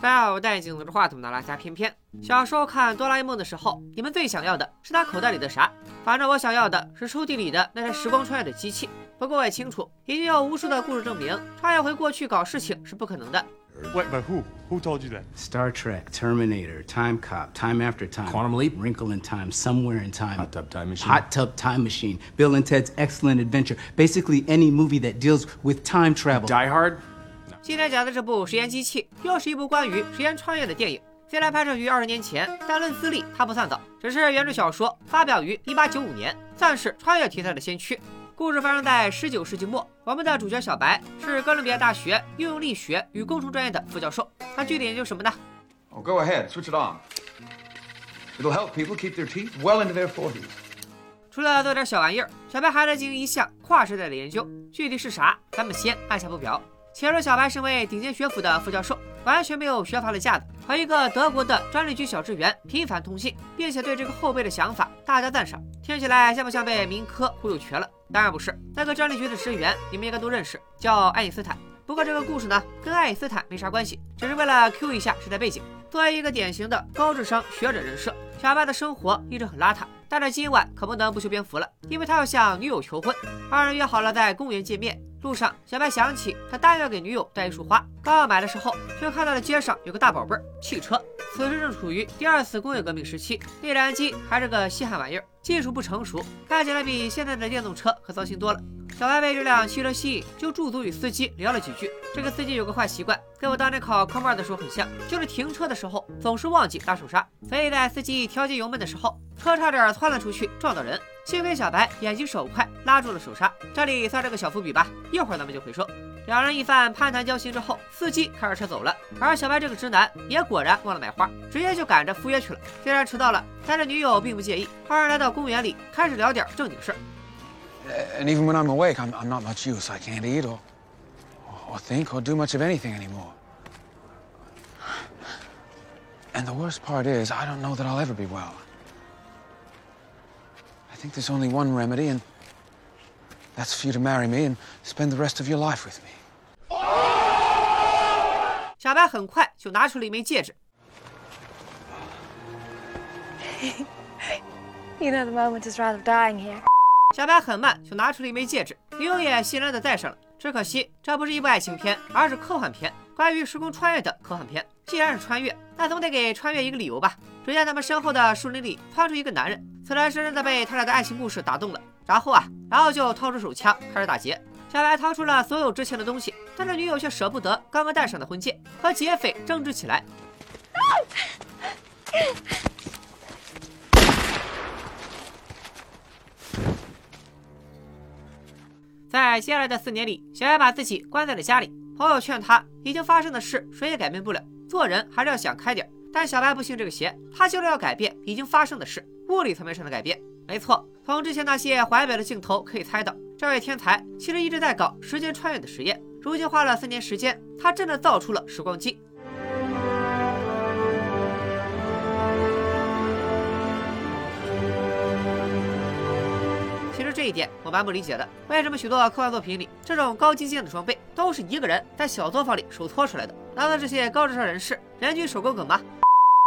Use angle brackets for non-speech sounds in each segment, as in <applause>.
白奥戴眼镜拿着话筒的拉下偏偏。小时候看哆啦 A 梦的时候，你们最想要的是他口袋里的啥？反正我想要的是抽屉里的那台时光穿越的机器。不过我也清楚，已经有无数的故事证明，穿越回过去搞事情是不可能的。Wait, but who? Who told you that? Star Trek, Terminator, Time Cop, Time After Time, Quantum Leap, Wrinkle in Time, Somewhere in Time, Hot Tub Time Machine, Hot Tub Time Machine, Bill and Ted's Excellent Adventure. Basically, any movie that deals with time travel. Die Hard. 今天讲的这部《时间机器》又是一部关于时间穿越的电影。虽然拍摄于二十年前，但论资历它不算早，只是原著小说发表于一八九五年，算是穿越题材的先驱。故事发生在十九世纪末，我们的主角小白是哥伦比亚大学应用力学与工程专业的副教授。他具体研究什么呢？Oh, go ahead, switch it on. It'll help people keep their teeth well into their forties. 除了做点小玩意儿，小白还在进行一项跨时代的研究，具体是啥，咱们先按下不表。且说小白身为顶尖学府的副教授，完全没有学阀的架子，和一个德国的专利局小职员频繁通信，并且对这个后辈的想法大加赞赏。听起来像不像被民科忽悠瘸了？当然不是，那个专利局的职员你们应该都认识，叫爱因斯坦。不过这个故事呢，跟爱因斯坦没啥关系，只是为了 Q 一下时代背景。作为一个典型的高智商学者人设，小白的生活一直很邋遢，但是今晚可不能不修边幅了，因为他要向女友求婚。二人约好了在公园见面。路上，小白想起他答应要给女友带一束花，刚要买的时候，却看到了街上有个大宝贝儿——汽车。此时正处于第二次工业革命时期，内燃机还是个稀罕玩意儿，技术不成熟，看起来比现在的电动车可糟心多了。小白被这辆汽车吸引，就驻足与司机聊了几句。这个司机有个坏习惯，跟我当年考科目二的时候很像，就是停车的时候总是忘记打手刹，所以在司机调节油门的时候，车差点窜了出去撞到人。幸亏小白眼疾手快，拉住了手刹，这里算是个小伏笔吧。一会儿咱们就回说。两人一番攀谈交心之后，司机开着车走了，而小白这个直男也果然忘了买花，直接就赶着赴约去了。虽然迟到了，但是女友并不介意。二人来到公园里，开始聊点正经事儿。And even when I'm awake, I'm I'm not much use. I can't eat or or think or do much of anything anymore. And the worst part is, I don't know that I'll ever be well. I think there's only one remedy, and that's for you to marry me and spend the rest of your life with me. <gasps> 小白很快就拿出了一枚戒指。you <laughs> know the moment is rather dying here. 小白很慢就拿出了一枚戒指，女友也欣然的戴上了。只可惜这不是一部爱情片，而是科幻片，关于时空穿越的科幻片。既然是穿越，那总得给穿越一个理由吧。只见他们身后的树林里窜出一个男人。此人深深的被他俩的爱情故事打动了，然后啊，然后就掏出手枪开始打劫。小白掏出了所有值钱的东西，但是女友却舍不得刚刚戴上的婚戒，和劫匪争执起来。<laughs> 在接下来的四年里，小白把自己关在了家里。朋友劝他，已经发生的事谁也改变不了，做人还是要想开点。但小白不信这个邪，他就是要改变已经发生的事。物理层面上的改变，没错。从之前那些怀表的镜头可以猜到，这位天才其实一直在搞时间穿越的实验。如今花了四年时间，他真的造出了时光机。这一点我蛮不理解的，为什么许多科幻作品里这种高精尖的装备都是一个人在小作坊里手搓出来的？难道这些高智商人士人均手工梗吗？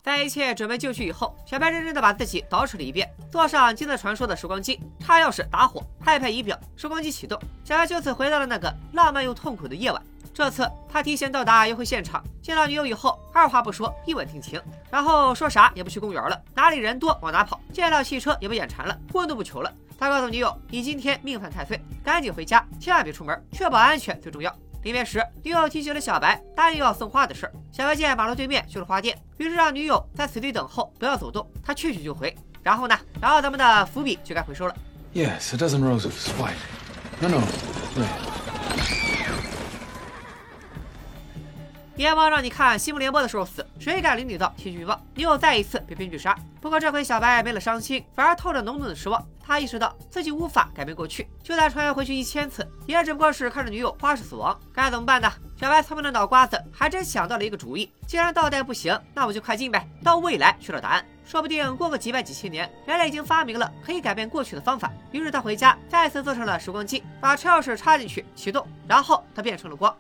在一切准备就绪以后，小白认真的把自己捯饬了一遍，坐上金色传说的时光机，插钥匙打火，拍拍仪表，时光机启动，小白就此回到了那个浪漫又痛苦的夜晚。这次他提前到达约会现场，见到女友以后，二话不说，一吻定情，然后说啥也不去公园了，哪里人多往哪跑，见到汽车也不眼馋了，婚都不求了。他告诉女友，你今天命犯太岁，赶紧回家，千万别出门，确保安全最重要。临别时，女友提醒了小白答应要送花的事儿。小白见马路对面就是花店，于是让女友在此地等候，不要走动，他去去就回。然后呢？然后咱们的伏笔就该回收了。Yes, a dozen roses, white. No, no. 阎王让你看《新闻联播》的时候死，谁敢领你到天气预报？你又再一次被编剧杀。不过这回小白没了伤心，反而透着浓浓的失望。他意识到自己无法改变过去，就算穿越回去一千次，也只不过是看着女友花式死亡。该怎么办呢？小白聪明的脑瓜子还真想到了一个主意。既然倒带不行，那我就快进呗，到未来去找答案。说不定过个几百几千年，人类已经发明了可以改变过去的方法。于是他回家，再次坐上了时光机，把车钥匙插进去启动，然后他变成了光。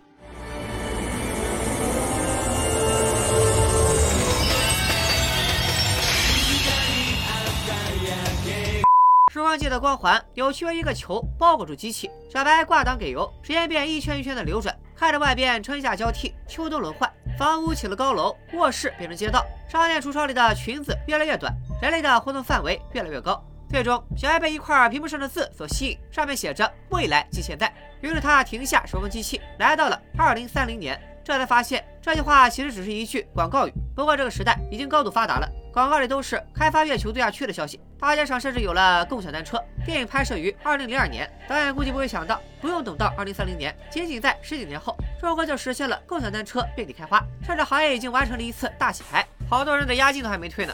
光机的光环扭曲为一个球，包裹住机器。小白挂档给油，时间便一圈一圈的流转。看着外边春夏交替，秋冬轮换，房屋起了高楼，卧室变成街道，商店橱窗里的裙子越来越短，人类的活动范围越来越高。最终，小艾被一块屏幕上的字所吸引，上面写着“未来即现在”。于是他停下手工机器，来到了二零三零年，这才发现这句话其实只是一句广告语。不过这个时代已经高度发达了，广告里都是开发月球度假区的消息，大街上甚至有了共享单车。电影拍摄于二零零二年，导演估计不会想到，不用等到二零三零年，仅仅在十几年后，中国就实现了共享单车遍地开花，甚至行业已经完成了一次大洗牌，好多人的押金都还没退呢。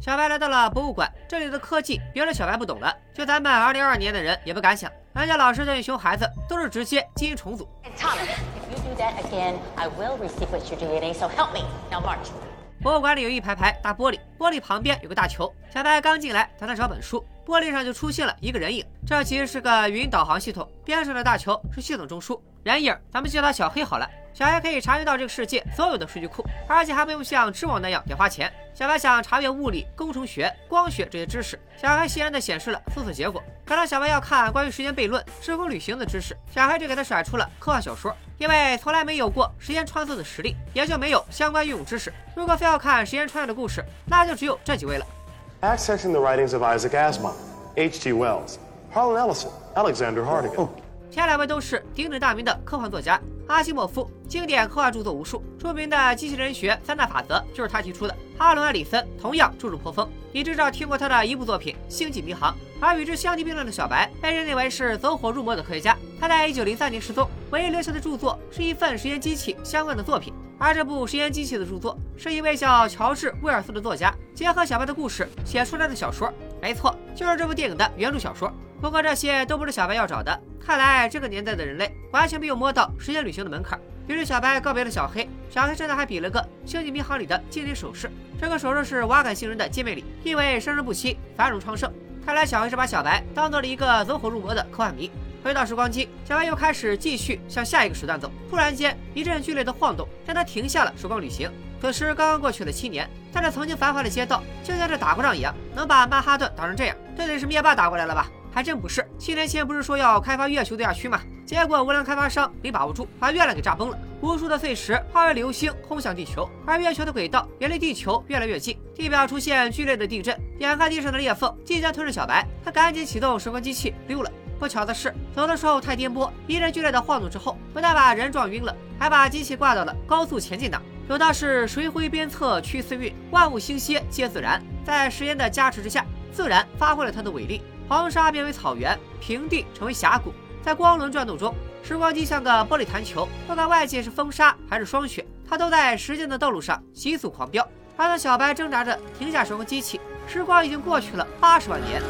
小白来到了博物馆，这里的科技别的小白不懂了，就咱们二零二二年的人也不敢想。人家老师对熊孩子都是直接基因重组。博物馆里有一排排大玻璃，玻璃旁边有个大球。小白刚进来，打算找本书，玻璃上就出现了一个人影。这其实是个语音导航系统，边上的大球是系统中枢，人影咱们叫他小黑好了。小黑可以查阅到这个世界所有的数据库，而且还不用像知网那样得花钱。小白想查阅物理、工程学、光学这些知识，小黑欣然的显示了搜索结果。可当小白要看关于时间悖论、时空旅行的知识，小黑就给他甩出了科幻小说。因为从来没有过时间穿梭的实力，也就没有相关运用知识。如果非要看时间穿越的故事，那就只有这几位了。Accessing the writings of Isaac Asimov, H.G. Wells, Harlan Ellison, Alexander Hardigan. 前两位都是鼎鼎大名的科幻作家。阿西莫夫经典科幻著作无数，著名的机器人学三大法则就是他提出的。哈伦·艾里森同样著述颇丰，你至少听过他的一部作品《星际迷航》。而与之相提并论的小白被认定为是走火入魔的科学家，他在一九零三年失踪，唯一留下的著作是一份实验机器相关的作品。而这部实验机器的著作是一位叫乔治·威尔斯的作家结合小白的故事写出来的小说。没错，就是这部电影的原著小说。不过这些都不是小白要找的。看来这个年代的人类完全没有摸到时间旅行的门槛。于是小白告别了小黑，小黑甚至还比了个《星际迷航》里的经典手势。这个手势是瓦岗星人的见面礼，意味生生不息，繁荣昌盛。看来小黑是把小白当做了一个走火入魔的科幻迷。回到时光机，小白又开始继续向下一个时段走。突然间，一阵剧烈的晃动让他停下了时光旅行。此时刚刚过去了七年，但这曾经繁华的街道就像是打过仗一样，能把曼哈顿打成这样，这得是灭霸打过来了吧？还真不是，七年前不是说要开发月球度假区吗？结果无良开发商没把握住，把月亮给炸崩了，无数的碎石化为流星轰向地球，而月球的轨道也离地球越来越近，地表出现剧烈的地震，眼看地上的裂缝即将吞噬小白，他赶紧启动时光机器溜了。不巧的是，走的时候太颠簸，一阵剧烈的晃动之后，不但把人撞晕了，还把机器挂到了高速前进档。有道是水回鞭策驱四运，万物兴歇皆自然，在时间的加持之下，自然发挥了它的伟力。黄沙变为草原，平地成为峡谷，在光轮转动中，时光机像个玻璃弹球，不管外界是风沙还是霜雪，它都在时间的道路上急速狂飙。而当小白挣扎着停下时光机器，时光已经过去了八十万年。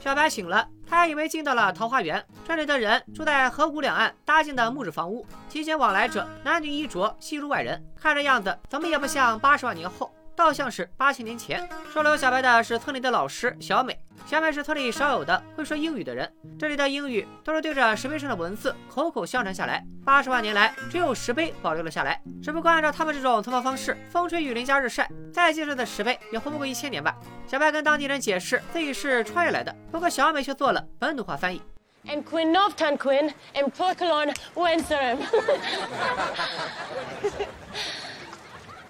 小白醒了。他还以为进到了桃花源，这里的人住在河谷两岸搭建的木质房屋，提前往来者男女衣着悉如外人，看这样子怎么也不像八十万年后，倒像是八千年前。收留小白的是村里的老师小美，小美是村里少有的会说英语的人，这里的英语都是对着石碑上的文字口口相传下来，八十万年来只有石碑保留了下来。只不过按照他们这种存放方式，风吹雨淋加日晒，再建设的石碑也活不过一千年吧。小白跟当地人解释自己是穿越来的，不过小美却做了本土化翻译。<laughs>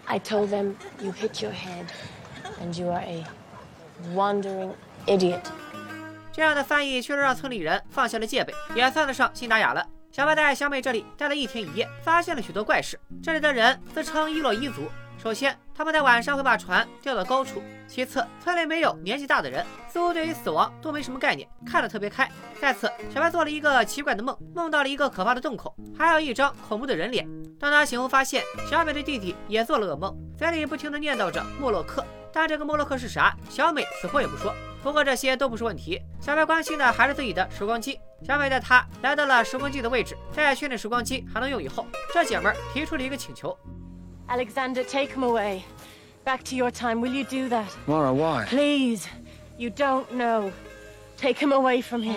I told them you hit your head and you are a wandering idiot. 这样的翻译确实让村里人放下了戒备，也算得上信达雅了。小白在小美这里待了一天一夜，发现了许多怪事。这里的人自称伊洛伊族。首先，他们在晚上会把船吊到高处；其次，村里没有年纪大的人，似乎对于死亡都没什么概念，看得特别开。再次，小白做了一个奇怪的梦，梦到了一个可怕的洞口，还有一张恐怖的人脸。当他醒后发现小美的弟弟也做了噩梦，嘴里不停地念叨着莫洛克，但这个莫洛克是啥，小美死活也不说。不过这些都不是问题，小白关心的还是自己的时光机。小美带他来到了时光机的位置，在确定时光机还能用以后，这姐们儿提出了一个请求。Alexander, take him away. Back to your time. Will you do that? Mara, why? Please. You don't know. Take him away from here.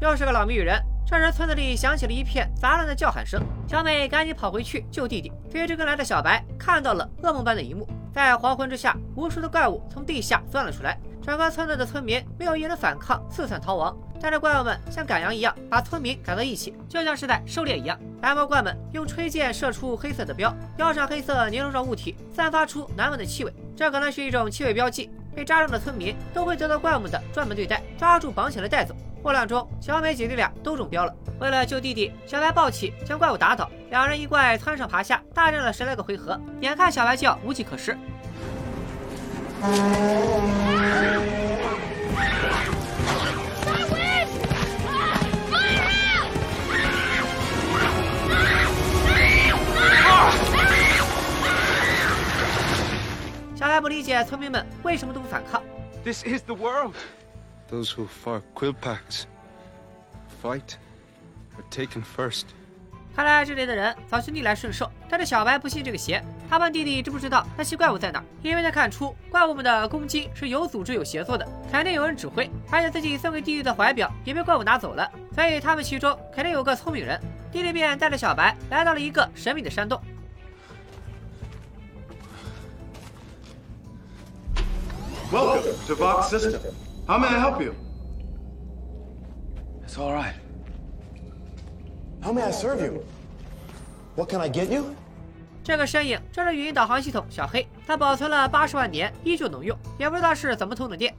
又是个老谜语人，这时，村子里响起了一片杂乱的叫喊声。小美赶紧跑回去救弟弟。追着跟来的小白看到了噩梦般的一幕：在黄昏之下，无数的怪物从地下钻了出来。整个村子的村民没有一人反抗，四散逃亡。但是怪物们像赶羊一样把村民赶到一起，就像是在狩猎一样。白毛怪们用吹箭射出黑色的标，标上黑色黏状物体散发出难闻的气味，这可能是一种气味标记。被扎中的村民都会得到怪物的专门对待，抓住绑起来带走。混乱中，小美姐弟俩都中标了。为了救弟弟，小白抱起将怪物打倒，两人一怪窜上爬下，大战了十来个回合。眼看小白就要无计可施。解村民们为什么都不反抗。This is the world. Those who fought quill packs fight were taken first. 看来这里的人早就逆来顺受，但是小白不信这个邪。他问弟弟知不知道那些怪物在哪，因为他看出怪物们的攻击是有组织、有协作的，肯定有人指挥。而且自己送给弟弟的怀表也被怪物拿走了，所以他们其中肯定有个聪明人。弟弟便带着小白来到了一个神秘的山洞。Welcome to Vox System. How may I help you? It's all right. How may I serve you? What can I get you? 这个身影这是语音导航系统小黑，它保存了八十万年，依旧能用，也不知道是怎么通的电。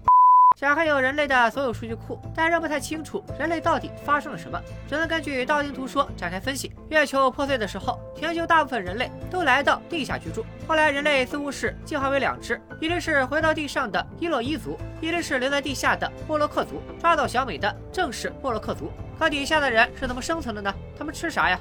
小黑有人类的所有数据库，但仍不太清楚人类到底发生了什么，只能根据道听途说展开分析。月球破碎的时候，全球大部分人类都来到地下居住。后来人类似乎是进化为两只，一只是回到地上的伊洛伊族，一只是留在地下的波洛克族。抓到小美的正是波洛克族。可底下的人是怎么生存的呢？他们吃啥呀？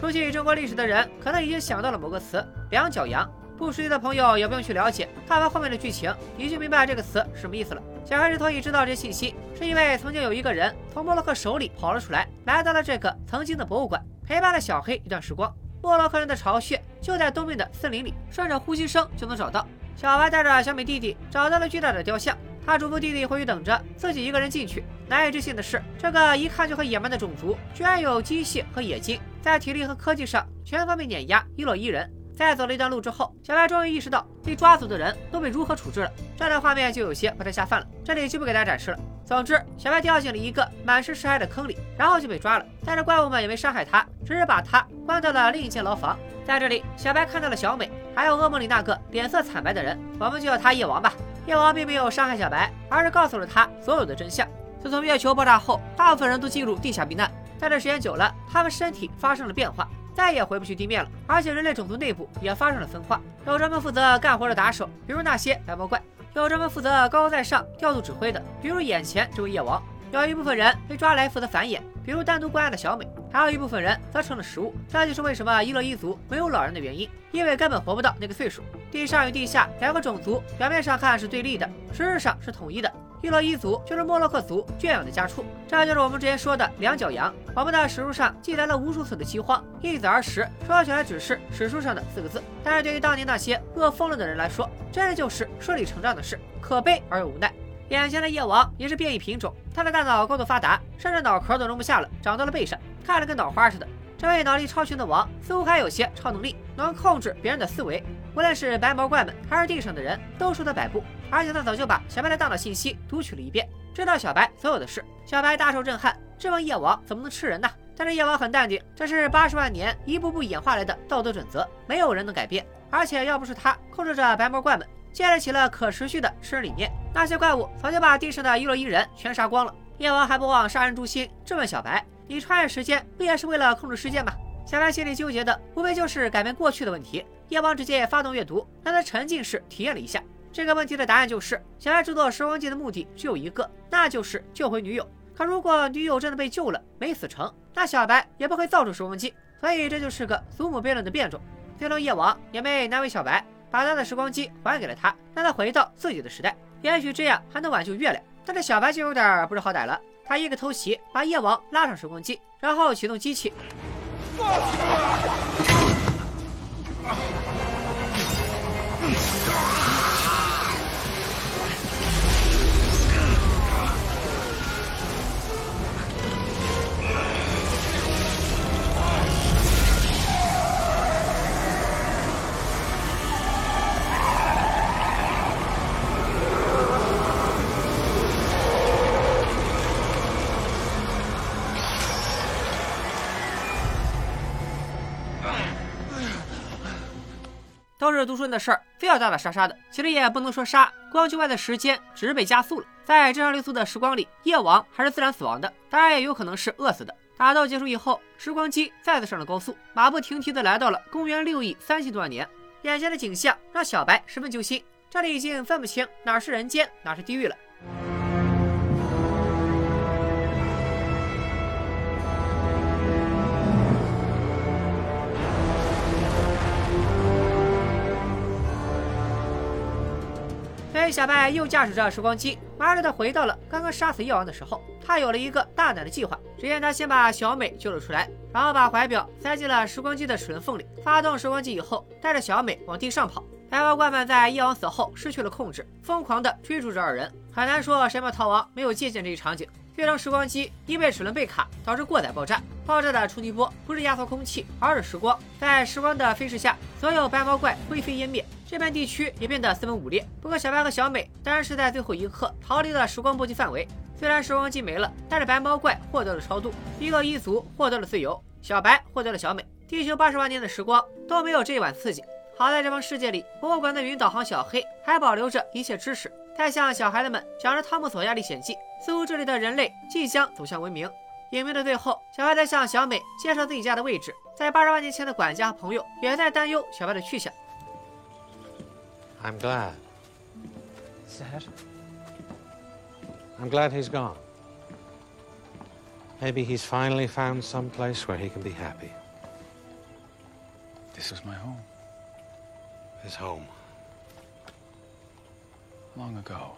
熟悉中国历史的人可能已经想到了某个词“两脚羊”。不熟悉的朋友也不用去了解，看完后面的剧情，你就明白这个词什么意思了。小黑之所以知道这些信息，是因为曾经有一个人从莫洛克手里跑了出来，来到了这个曾经的博物馆，陪伴了小黑一段时光。莫洛克人的巢穴就在东面的森林里，顺着呼吸声就能找到。小白带着小美弟弟找到了巨大的雕像，他嘱咐弟弟回去等着，自己一个人进去。难以置信的是，这个一看就很野蛮的种族，居然有机械和冶金，在体力和科技上全方面碾压伊洛伊人。在走了一段路之后，小白终于意识到被抓走的人都被如何处置了。这段画面就有些不太下饭了，这里就不给大家展示了。总之，小白掉进了一个满是尸骸的坑里，然后就被抓了。但是怪物们也没伤害他，只是把他关到了另一间牢房。在这里，小白看到了小美，还有噩梦里那个脸色惨白的人，我们就叫他夜王吧。夜王并没有伤害小白，而是告诉了他所有的真相。自从月球爆炸后，大部分人都进入地下避难，但这时间久了，他们身体发生了变化。再也回不去地面了，而且人类种族内部也发生了分化，有专门负责干活的打手，比如那些白毛怪；有专门负责高高在上调度指挥的，比如眼前这位夜王；有一部分人被抓来负责繁衍，比如单独关押的小美；还有一部分人则成了食物。这就是为什么伊洛伊族没有老人的原因，因为根本活不到那个岁数。地上与地下两个种族表面上看是对立的，实质上是统一的。伊洛伊族就是莫洛克族圈养的家畜，这就是我们之前说的两脚羊。我们的史书上记载了无数次的饥荒，一子而食，说起来只是史书上的四个字，但是对于当年那些饿疯了的人来说，真的就是顺理成章的事，可悲而又无奈。眼前的夜王也是变异品种，他的大脑高度发达，甚至脑壳都容不下了，长到了背上，看着跟脑花似的。这位脑力超群的王似乎还有些超能力，能控制别人的思维。无论是白毛怪们还是地上的人，都受他摆布。而且他早就把小白的大脑信息读取了一遍，知道小白所有的事。小白大受震撼，质问夜王怎么能吃人呢？但是夜王很淡定，这是八十万年一步步演化来的道德准则，没有人能改变。而且要不是他控制着白毛怪们，建立起了可持续的吃人理念，那些怪物早就把地上的伊洛伊人全杀光了。夜王还不忘杀人诛心，质问小白：“你穿越时间不也是为了控制世界吗？”小白心里纠结的无非就是改变过去的问题。夜王直接发动阅读，让他沉浸式体验了一下这个问题的答案，就是小白制作时光机的目的只有一个，那就是救回女友。可如果女友真的被救了，没死成，那小白也不会造出时光机。所以这就是个祖母悖论的变种。最终夜王也没难为小白，把他的时光机还给了他，让他回到自己的时代，也许这样还能挽救月亮。但是小白就有点不知好歹了，他一个偷袭，把夜王拉上时光机，然后启动机器。Come on! 是读书人的事儿，非要打打杀杀的。其实也不能说杀，光圈外的时间只是被加速了。在正常流速的时光里，夜王还是自然死亡的，当然也有可能是饿死的。打斗结束以后，时光机再次上了高速，马不停蹄的来到了公元六亿三千多万年。眼前的景象让小白十分揪心，这里已经分不清哪是人间，哪是地狱了。所以小白又驾驶着时光机，麻溜的回到了刚刚杀死夜王的时候。他有了一个大胆的计划。只见他先把小美救了出来，然后把怀表塞进了时光机的齿轮缝里，发动时光机以后，带着小美往地上跑。白毛怪们在夜王死后失去了控制，疯狂地追逐着二人。很难说谁没逃亡，没有借鉴这一场景。月城时光机因为齿轮被卡，导致过载爆炸。爆炸的冲击波不是压缩空气，而是时光。在时光的飞逝下，所有白毛怪灰飞烟灭，这片地区也变得四分五裂。不过小白和小美当然是在最后一刻逃离了时光波及范围。虽然时光机没了，但是白毛怪获得了超度，一个一族获得了自由，小白获得了小美。地球八十万年的时光都没有这一晚刺激。好在这方世界里，博物馆的云导航小黑还保留着一切知识。在向小孩子们讲着《汤姆·索亚历险记》，似乎这里的人类即将走向文明。影片的最后，小白在向小美介绍自己家的位置。在八十万年前的管家和朋友也在担忧小白的去向。I'm glad. Sad? I'm glad he's gone. Maybe he's finally found some place where he can be happy. This was my home. His home. Long ago.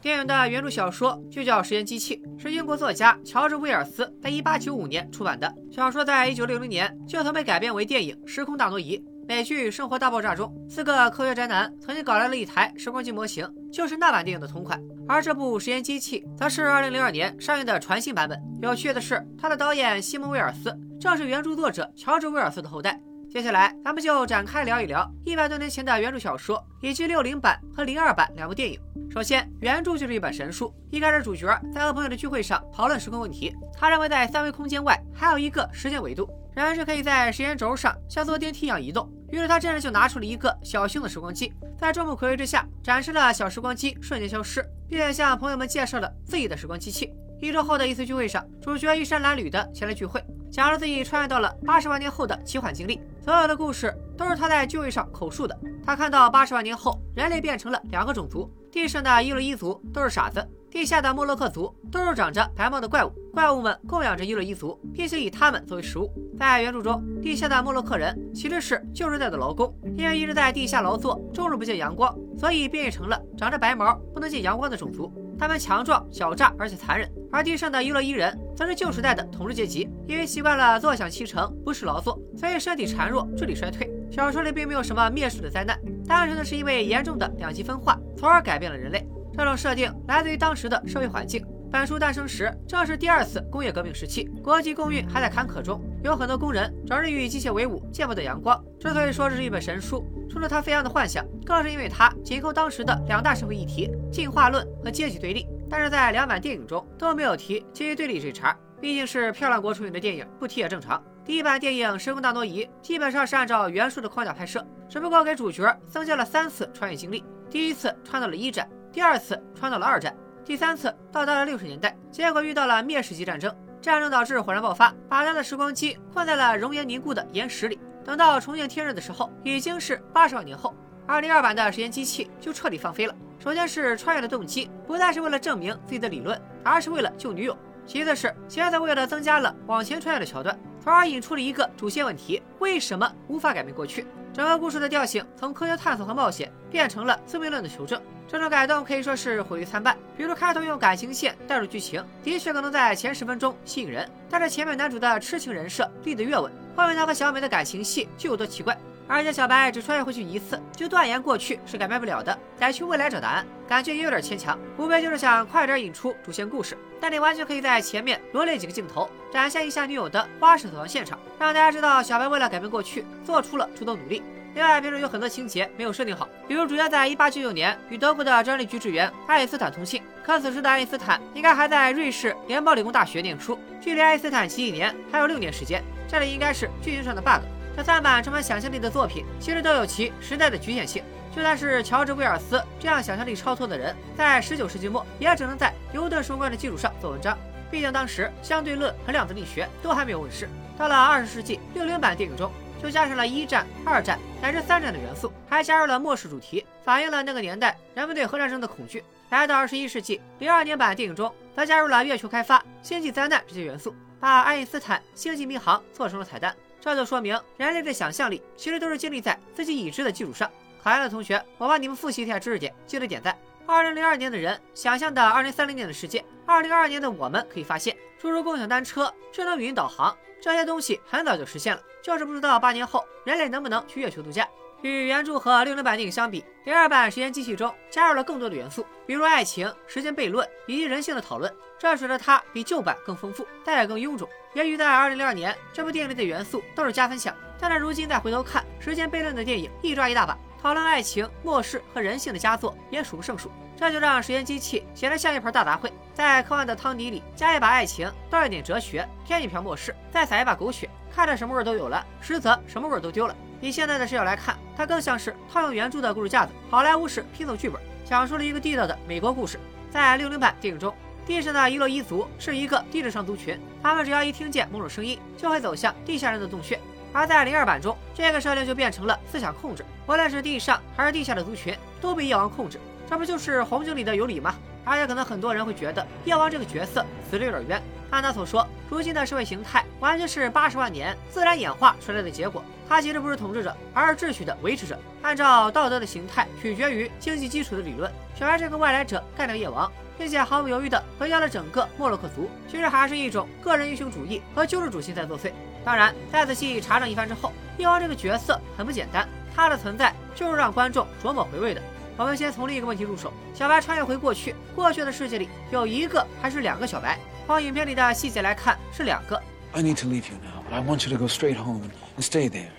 电影的原著小说就叫《时间机器》，是英国作家乔治·威尔斯在1895年出版的。小说在1960年就曾被改编为电影《时空大挪移》。美剧《生活大爆炸》中，四个科学宅男曾经搞来了一台时光机模型，就是那版电影的同款。而这部《实验机器》则是2002年上映的全新版本。有趣的是，它的导演西蒙·威尔斯正是原著作者乔治·威尔斯的后代。接下来，咱们就展开聊一聊一百多年前的原著小说，以及六零版和零二版两部电影。首先，原著就是一本神书。一开始，主角在和朋友的聚会上讨论时空问题，他认为在三维空间外还有一个时间维度，人是可以在时间轴上像坐电梯一样移动。于是他真的就拿出了一个小型的时光机，在众目睽睽之下展示了小时光机瞬间消失，并且向朋友们介绍了自己的时光机器。一周后的一次聚会上，主角衣衫褴褛的前来聚会。讲了自己穿越到了八十万年后的奇幻经历，所有的故事都是他在聚会上口述的。他看到八十万年后，人类变成了两个种族，地上的伊洛伊族都是傻子，地下的莫洛克族都是长着白毛的怪物。怪物们供养着伊洛伊族，并且以他们作为食物。在原著中，地下的莫洛克人其实是旧时代的劳工，因为一直在地下劳作，终日不见阳光，所以变异成了长着白毛、不能见阳光的种族。他们强壮、狡诈，而且残忍。而地上的伊洛伊人则是旧时代的统治阶级，因为习惯了坐享其成，不是劳作，所以身体孱弱，智力衰退。小说里并没有什么灭世的灾难，单纯的是因为严重的两极分化，从而改变了人类。这种设定来自于当时的社会环境。本书诞生时正是第二次工业革命时期，国际共运还在坎坷中，有很多工人整日与机械为伍，见不得阳光。之所以说这是一本神书，除了他飞扬的幻想，更是因为他紧扣当时的两大社会议题：进化论和阶级对立。但是在两版电影中都没有提阶级对立这茬，毕竟是漂亮国出品的电影，不提也正常。第一版电影《时空大挪移》基本上是按照原书的框架拍摄，只不过给主角增加了三次穿越经历：第一次穿到了一战，第二次穿到了二战。第三次到达了六十年代，结果遇到了灭世级战争，战争导致火山爆发，把他的时光机困在了熔岩凝固的岩石里。等到重见天日的时候，已经是八十万年后。二零二版的时间机器就彻底放飞了。首先是穿越的动机，不再是为了证明自己的理论，而是为了救女友。其次是现在为了增加了往前穿越的桥段，从而引出了一个主线问题：为什么无法改变过去？整个故事的调性从科学探索和冒险变成了宿命论的求证。这种改动可以说是毁誉参半。比如开头用感情线带入剧情，的确可能在前十分钟吸引人，但是前面男主的痴情人设立得越稳，后面他和小美的感情戏就有多奇怪。而且小白只穿越回去一次，就断言过去是改变不了的，得去未来找答案，感觉也有点牵强。无非就是想快点引出主线故事，但你完全可以在前面罗列几个镜头，展现一下女友的花式死亡现场，让大家知道小白为了改变过去，做出了诸多努力。另外，片中有很多情节没有设定好，比如主角在1899年与德国的专利局职员爱因斯坦通信，可此时的爱因斯坦应该还在瑞士联邦理工大学念书，距离爱因斯坦几亿年还有六年时间，这里应该是剧情上的 bug。这三版充满想象力的作品，其实都有其时代的局限性。就算是乔治·威尔斯这样想象力超脱的人，在十九世纪末也只能在牛顿双关的基础上做文章。毕竟当时相对论和量子力学都还没有问世。到了二十世纪六零版电影中，就加上了一战、二战乃至三战的元素，还加入了末世主题，反映了那个年代人们对核战争的恐惧。来到二十一世纪零二年版电影中，则加入了月球开发、星际灾难这些元素，把爱因斯坦星际迷航做成了彩蛋。这就说明人类的想象力其实都是建立在自己已知的基础上。考研的同学，我帮你们复习一下知识点，记得点赞。二零零二年的人想象的二零三零年的世界，二零二二年的我们可以发现，诸如共享单车、智能语音导航这些东西很早就实现了，就是不知道八年后人类能不能去月球度假。与原著和六零版电影相比，第二版时间机器中加入了更多的元素，比如爱情、时间悖论以及人性的讨论，这使得它比旧版更丰富，但也更臃肿。也许在二零零二年，这部电影里的元素都是加分项，但是如今再回头看，时间悖论的电影一抓一大把。讨论爱情、末世和人性的佳作也数不胜数，这就让时间机器显得像一盘大杂烩。在科幻的汤底里加一把爱情，倒一点哲学，添一瓢末世，再撒一把狗血，看着什么味都有了，实则什么味都丢了。以现在的视角来看，它更像是套用原著的故事架子，好莱坞式拼凑剧本，讲述了一个地道的美国故事。在六零版电影中，地上的伊洛伊族是一个低智商族群，他们只要一听见某种声音，就会走向地下人的洞穴。而在零二版中，这个设定就变成了思想控制，无论是地上还是地下的族群都被夜王控制，这不就是红警里的尤里吗？而且可能很多人会觉得夜王这个角色死的有点冤。按他所说，如今的社会形态完全是八十万年自然演化出来的结果，他其实不是统治者，而是秩序的维持者。按照道德的形态取决于经济基础的理论，小白这个外来者干掉夜王，并且毫不犹豫地毁掉了整个莫洛克族，其实还是一种个人英雄主义和救世主心在作祟。当然，在仔细查证一番之后，夜王这个角色很不简单，他的存在就是让观众琢磨回味的。我们先从另一个问题入手：小白穿越回过去，过去的世界里有一个还是两个小白？从影片里的细节来看，是两个。I need to leave you now, but I want you to go straight home and stay there.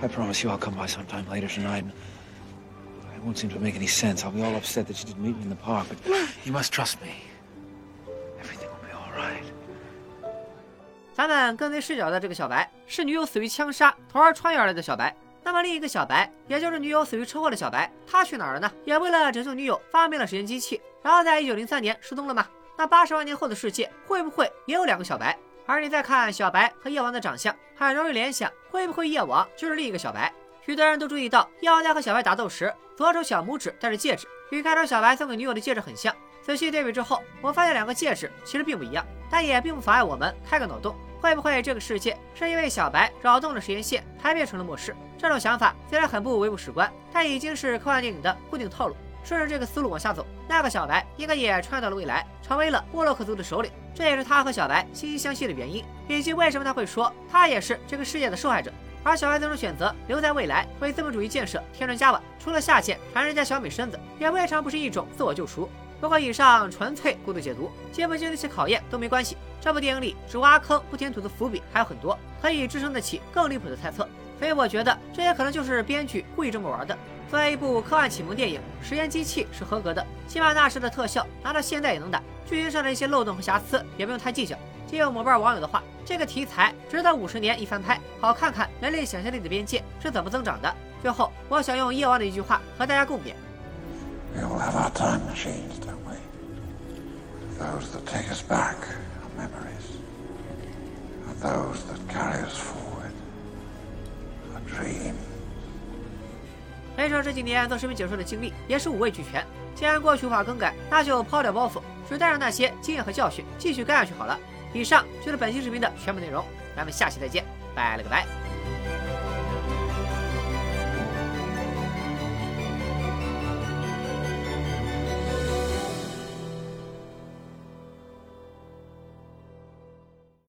I promise you I'll come by sometime later tonight. It won't seem to make any sense. I'll be all upset that you didn't meet me in the park, but you must trust me. Everything will be all right. 咱们跟随视角的这个小白是女友死于枪杀，从而穿越而来的小白。那么另一个小白，也就是女友死于车祸的小白，他去哪儿了呢？也为了拯救女友，发明了时间机器，然后在一九零三年失踪了吗？那八十万年后的世界会不会也有两个小白？而你再看小白和夜王的长相，很容易联想，会不会夜王就是另一个小白？许多人都注意到，夜王在和小白打斗时，左手小拇指戴着戒指，与开头小白送给女友的戒指很像。仔细对比之后，我发现两个戒指其实并不一样，但也并不妨碍我们开个脑洞。会不会这个世界是因为小白扰动了时间线，才变成了末世？这种想法虽然很不唯物史观，但已经是科幻电影的固定套路。顺着这个思路往下走，那个小白应该也穿越到了未来，成为了沃洛克族的首领。这也是他和小白惺惺相惜的原因，以及为什么他会说他也是这个世界的受害者。而小白最终选择留在未来，为资本主义建设添砖加瓦，除了下贱馋人家小美身子，也未尝不是一种自我救赎。不过以上纯粹过度解读，经不经得起考验都没关系。这部电影里只挖坑不填土的伏笔还有很多，可以支撑得起更离谱的猜测。所以我觉得这也可能就是编剧故意这么玩的。作为一部科幻启蒙电影，实验机器是合格的，起码那时的特效拿到现在也能打。剧情上的一些漏洞和瑕疵也不用太计较。借用某瓣网友的话，这个题材值得五十年一翻拍，好看看人类想象力的边界是怎么增长的。最后，我想用夜王的一句话和大家共勉。We'll have our time machines, don't we? Those that take us back, our memories, and those that carry us forward, our dreams. 黑蛇这几年做视频解说的经历也是五味俱全。既然过去无法更改，那就抛掉包袱，只带上那些经验和教训，继续干下去好了。以上就是本期视频的全部内容，咱们下期再见，拜了个拜。